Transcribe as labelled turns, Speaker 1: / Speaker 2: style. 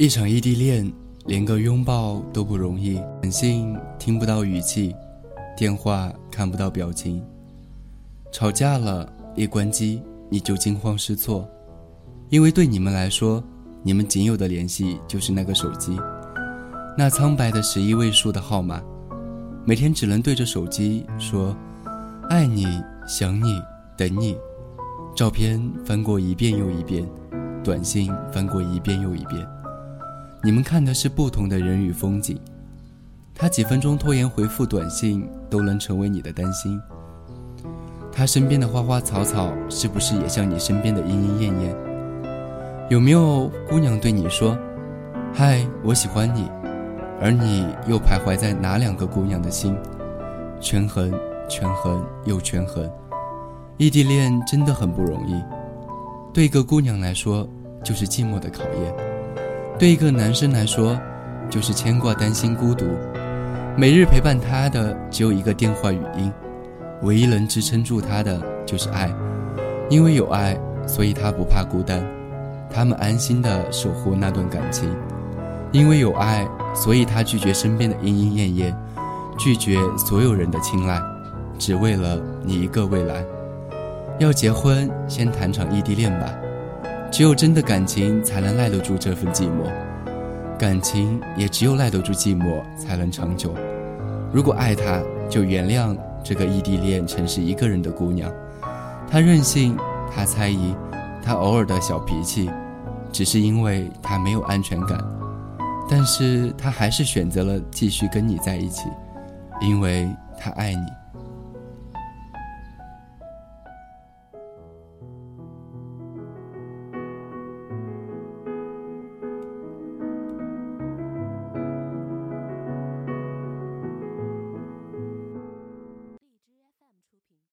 Speaker 1: 一场异地恋，连个拥抱都不容易，短信听不到语气，电话看不到表情。吵架了，一关机你就惊慌失措，因为对你们来说，你们仅有的联系就是那个手机，那苍白的十一位数的号码，每天只能对着手机说“爱你、想你、等你”，照片翻过一遍又一遍，短信翻过一遍又一遍。你们看的是不同的人与风景，他几分钟拖延回复短信都能成为你的担心。他身边的花花草草是不是也像你身边的莺莺燕燕？有没有姑娘对你说：“嗨，我喜欢你”，而你又徘徊在哪两个姑娘的心？权衡，权衡又权衡。异地恋真的很不容易，对一个姑娘来说就是寂寞的考验。对一个男生来说，就是牵挂、担心、孤独。每日陪伴他的只有一个电话语音，唯一能支撑住他的就是爱。因为有爱，所以他不怕孤单。他们安心的守护那段感情。因为有爱，所以他拒绝身边的莺莺燕燕，拒绝所有人的青睐，只为了你一个未来。要结婚，先谈场异地恋吧。只有真的感情才能耐得住这份寂寞，感情也只有耐得住寂寞才能长久。如果爱他，就原谅这个异地恋城市一个人的姑娘。她任性，她猜疑，她偶尔的小脾气，只是因为她没有安全感。但是她还是选择了继续跟你在一起，因为她爱你。